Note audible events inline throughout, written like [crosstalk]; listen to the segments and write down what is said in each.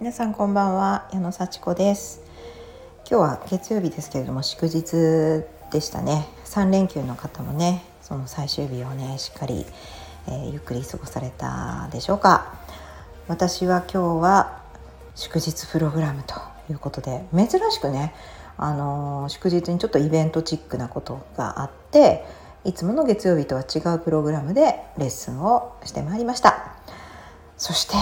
皆さんこんばんは矢野幸子です。今日は月曜日ですけれども祝日でしたね。3連休の方もねその最終日をねしっかり、えー、ゆっくり過ごされたでしょうか。私は今日は祝日プログラムということで珍しくねあのー、祝日にちょっとイベントチックなことがあっていつもの月曜日とは違うプログラムでレッスンをしてまいりました。そして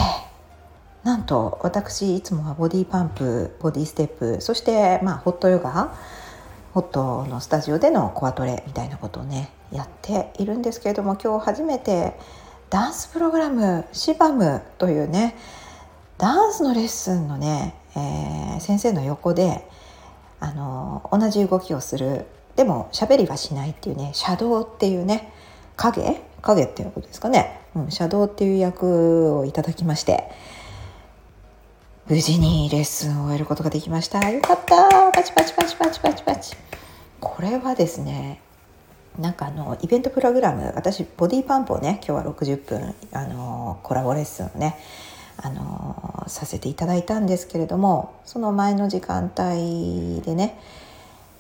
なんと私いつもはボディパンプボディステップそしてまあホットヨガホットのスタジオでのコアトレみたいなことをねやっているんですけれども今日初めてダンスプログラムシバムというねダンスのレッスンのね、えー、先生の横であの同じ動きをするでも喋りはしないっていうねシャドウっていうね影？影っていうことですかね、うん、シャドウっていう役をいただきまして無事にレッスンを終えることができました。よかった。パチパチパチパチパチパチ。これはですねなんかあのイベントプログラム私ボディパンプをね今日は60分あのコラボレッスンをねあのさせていただいたんですけれどもその前の時間帯でね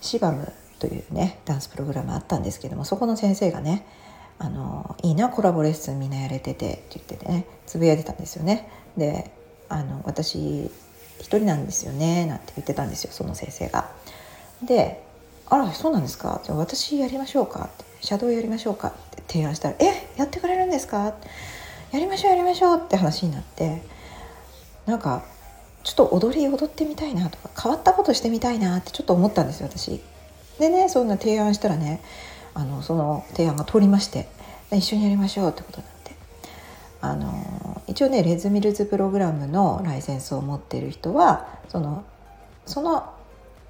シバムというねダンスプログラムあったんですけどもそこの先生がねあのいいなコラボレッスンみんなやれててって言っててねつぶやいてたんですよね。であの私一人なんですよねなんて言ってたんですよその先生が。で「あらそうなんですか？じゃあ私やりましょうか」って「シャドウやりましょうか」って提案したら「えやってくれるんですか?」やりましょうやりましょうって話になってなんかちょっと踊り踊ってみたいなとか変わったことしてみたいなってちょっと思ったんですよ私。でねそんな提案したらねあのその提案が通りまして一緒にやりましょうってことになってあの一応ねレズミルズプログラムのライセンスを持ってる人はそのその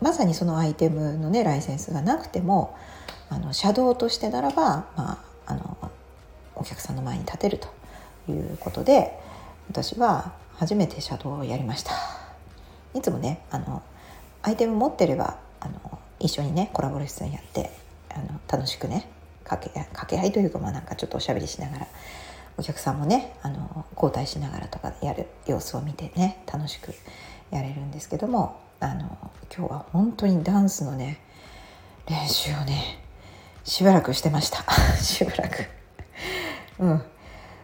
まさにそのアイテムのねライセンスがなくてもあのシャドウとしてならば、まあ、あのお客さんの前に立てるということで私は初めてシャドウをやりました。いつもねあのアイテム持ってればあの一緒にねコラボレッスンやってあの楽しくね掛け掛け合いというかまあなんかちょっとおしゃべりしながらお客さんもねあの交代しながらとかやる様子を見てね楽しくやれるんですけどもあの今日は本当にダンスのね練習をねしばらくしてました。[laughs] しばらく。うん。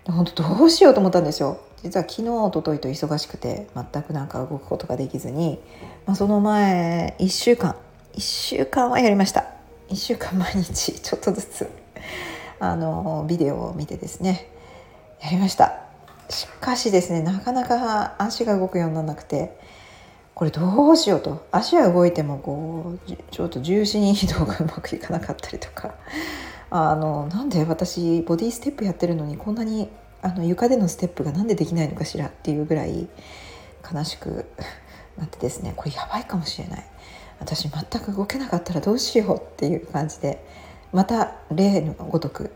本当どうしようと思ったんですよ。実は昨日おとといと忙しくて全くなんか動くことができずに、まあ、その前1週間1週間はやりました。1週間毎日ちょっとずつあのビデオを見てですねやりました。しかしですねなかなか足が動くようにならなくてこれどうしようと。足は動いてもこうちょっと重心移動がうまくいかなかったりとか。あのなんで私ボディステップやってるのにこんなにあの床でのステップがなんでできないのかしらっていうぐらい悲しくなってですね。これやばいかもしれない。私全く動けなかったらどうしようっていう感じでまた例のごとく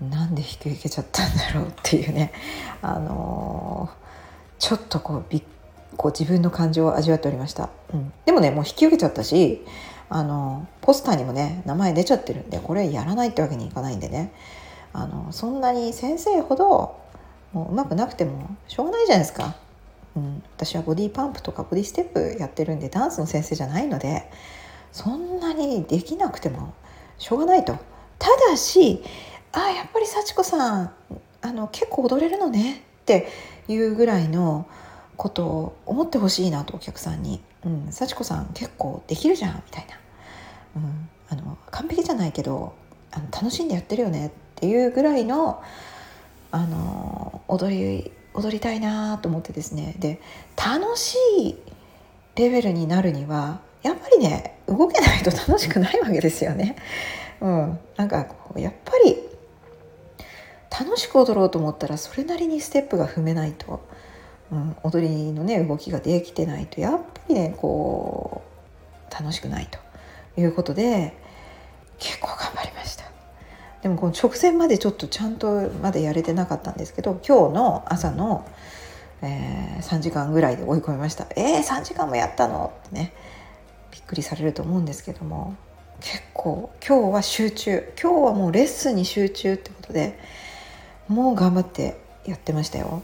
なんで引き受けちゃったんだろうっていうね。[laughs] あのー、ちょっとこうびこう自分の感情を味わっておりました、うん、でもねもう引き受けちゃったしあのポスターにもね名前出ちゃってるんでこれやらないってわけにいかないんでね。あのそんなに先生ほどもううまくなくてもしょうがないじゃないですか。うん、私はボディパンプとかボディステップやってるんでダンスの先生じゃないのでそんなにできなくてもしょうがないと。ただしあやっぱり幸子さんあの結構踊れるのねっていうぐらいのことを思ってほしいなとお客さんに「うん、幸子さん結構できるじゃん」みたいな、うん、あの完璧じゃないけどあの楽しんでやってるよねっていうぐらいのあの踊り踊りたいなと思ってですね。で楽しいレベルになるにはやっぱりね動けないと楽しくないわけですよね。うん、なんかこうやっぱり楽しく踊ろうと思ったらそれなりにステップが踏めないと、うん、踊りのね動きができてないと。やっぱりねこう楽しくないということで結構頑張りました。でもこの直前までちょっとちゃんとまだやれてなかったんですけど今日の朝の、えー、3時間ぐらいで追い込みました。えー、3時間もやったの？ってねびっくりされると思うんですけども結構今日は集中。今日はもうレッスンに集中ってことでもう頑張ってやってましたよ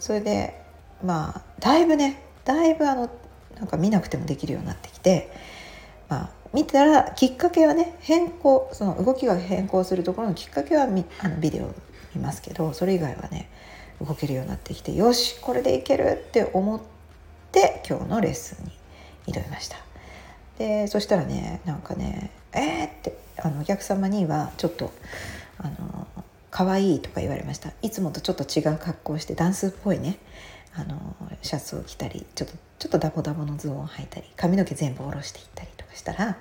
それでまあだいぶねだいぶあのなんか見なくてもできるようになってきて、まあ、見たらきっかけはね変更その動きが変更するところのきっかけはあのビデオ見ますけどそれ以外はね動けるようになってきてよしこれでいけるって思って今日のレッスンに挑みました。でそしたらねなんかね「えー!」ってあのお客様にはちょっとあの可愛いとか言われました。いつもとちょっと違う格好をしてダンスっぽいね。あのシャツを着たりちょっとちょっとダボダボのズボンを履いたり髪の毛全部下ろしていったりとかしたら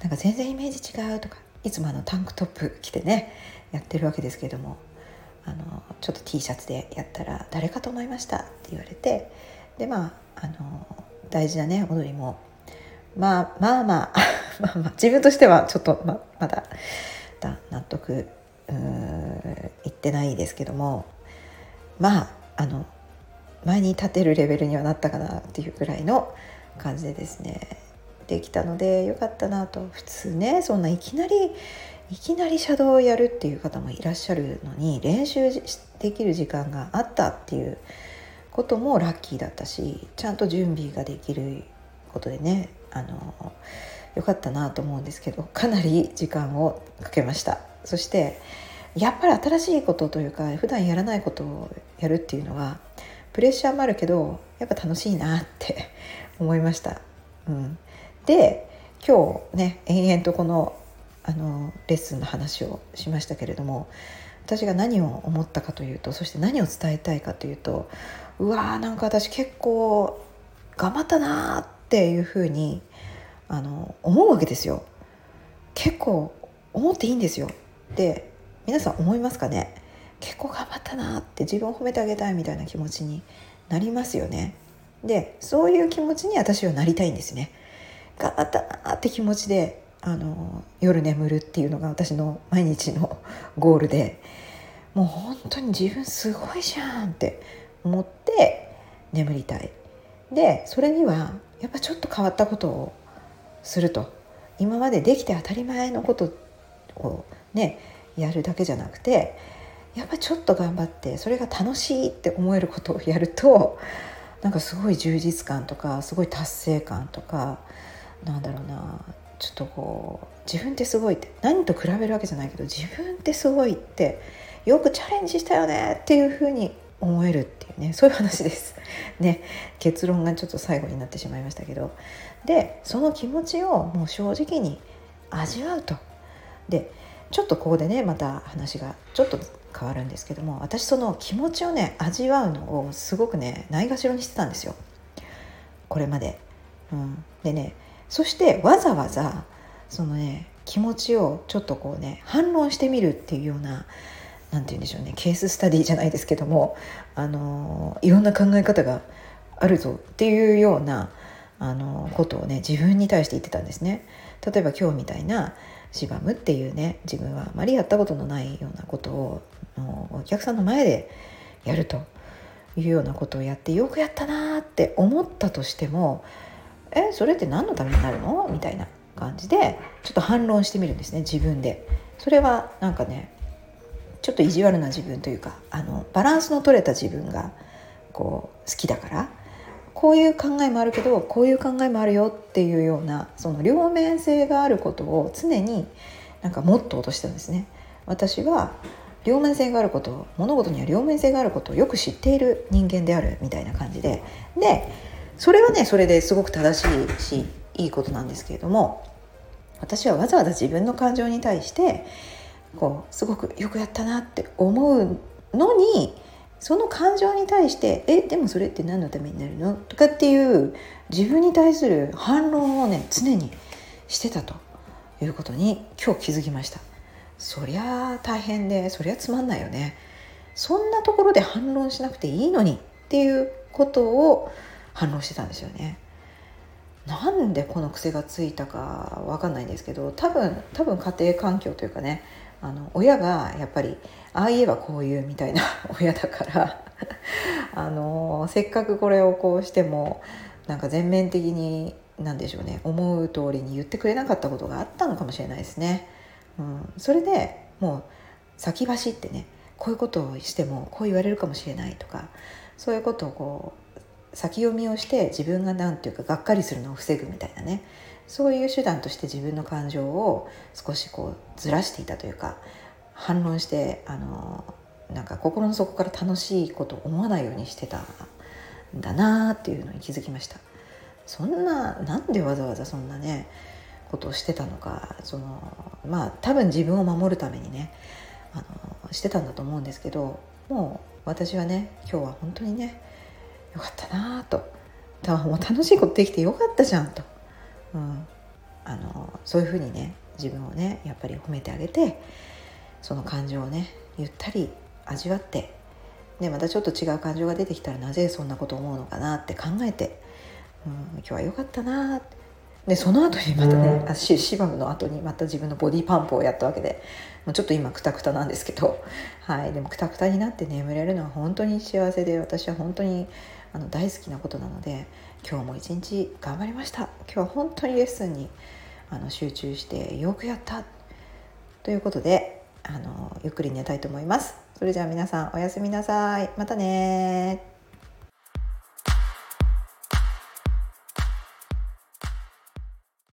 なんか全然イメージ違うとかいつもあのタンクトップ着てねやってるわけですけどもあのちょっと T シャツでやったら「誰かと思いました」って言われてでまああの大事なね踊りもまあまあ [laughs] まあまあまあ自分としてはちょっとままだだ納得いってないですけどもまああの前に立てるレベルにはなったかなっていうぐらいの感じでですねできたのでよかったなと。普通ねそんないきなりいきなりシャドウをやるっていう方もいらっしゃるのに練習できる時間があったっていうこともラッキーだったしちゃんと準備ができることでねあのよかったなと思うんですけどかなり時間をかけました。そしてやっぱり新しいことというか普段やらないことをやるっていうのはプレッシャーもあるけどやっぱ楽しいなって [laughs] 思いました。うん、で今日ね延々とこのあのレッスンの話をしましたけれども私が何を思ったかというとそして何を伝えたいかというとうわーなんか私結構頑張ったなーっていうふうにあの思うわけですよ。結構思っていいんですよ。で皆さん思いますかね？結構頑張ったなって自分を褒めてあげたいみたいな気持ちになりますよね。でそういう気持ちに私はなりたいんですね。頑張ったなって気持ちであの夜眠るっていうのが私の毎日のゴールでもう本当に自分すごいじゃんって思って眠りたい。でそれにはやっぱちょっと変わったことをすると今までできて当たり前のことをねやるだけじゃなくてやっぱちょっと頑張ってそれが楽しいって思えることをやるとなんかすごい充実感とかすごい達成感とかなんだろうなちょっとこう自分ってすごいって何と比べるわけじゃないけど自分ってすごいってよくチャレンジしたよねっていうふうに思えるっていうねそういう話です。[laughs] ね結論がちょっと最後になってしまいましたけどでその気持ちをもう正直に味わうと。でちょっとここでねまた話がちょっと変わるんですけども私その気持ちをね味わうのをすごくねないがしろにしてたんですよこれまで。うん、でねそしてわざわざそのね気持ちをちょっとこうね反論してみるっていうような何て言うんでしょうねケーススタディじゃないですけどもあのいろんな考え方があるぞっていうようなあのことをね自分に対して言ってたんですね。例えば今日みたいなシバムっていうね自分はあまりやったことのないようなことをお客さんの前でやるというようなことをやってよくやったなって思ったとしてもえそれって何のためになるのみたいな感じでちょっと反論してみるんですね自分で。それはなんかねちょっと意地悪な自分というかあのバランスの取れた自分がこう好きだからこういう考えもあるけどこういう考えもあるよっていうようなその両面性があることを常になんかモットーとしてるんですね。私は両面性があること物事には両面性があることをよく知っている人間であるみたいな感じででそれはねそれですごく正しいしいいことなんですけれども私はわざわざ自分の感情に対してこうすごくよくやったなって思うのにその感情に対して「えでもそれって何のためになるの?」とかっていう自分に対する反論をね常にしてたということに今日気づきました。そりゃ大変でそりゃつまんないよね。そんなところで反論しなくていいのにっていうことを反論してたんですよね。なんでこの癖がついたかわかんないんですけど多分多分家庭環境というかねあの親がやっぱりああ言えばこう言うみたいな [laughs] 親だからあのせっかくこれをこうしてもなんか全面的に何でしょうね思う通りに言ってくれなかったことがあったのかもしれないですね。うん、それでもう先走ってねこういうことをしてもこう言われるかもしれないとかそういうことをこう先読みをして自分が何て言うかがっかりするのを防ぐみたいなねそういう手段として自分の感情を少しこうずらしていたというか反論してあのなんか心の底から楽しいことを思わないようにしてたんだなっていうのに気づきました。そんななんでわざわざそんなねことをしてたのかそのまあ多分自分を守るためにねあのしてたんだと思うんですけどもう私はね今日は本当にねよかったなと。もう楽しいことできてよかったじゃんと、うん、あのそういうふうにね自分をねやっぱり褒めてあげてその感情をねゆったり味わってでまたちょっと違う感情が出てきたらなぜそんなこと思うのかなって考えて、うん、今日は良かったなって。でその後にまたね、あシシバムの後にまた自分のボディパンプをやったわけでもうちょっと今クタクタなんですけど、はい、でもクタクタになって眠れるのは本当に幸せで私は本当にあの大好きなことなので今日も一日頑張りました。今日は本当にレッスンにあの集中してよくやった。ということであのゆっくり寝たいと思います。それじゃあ皆さんおやすみなさい。またね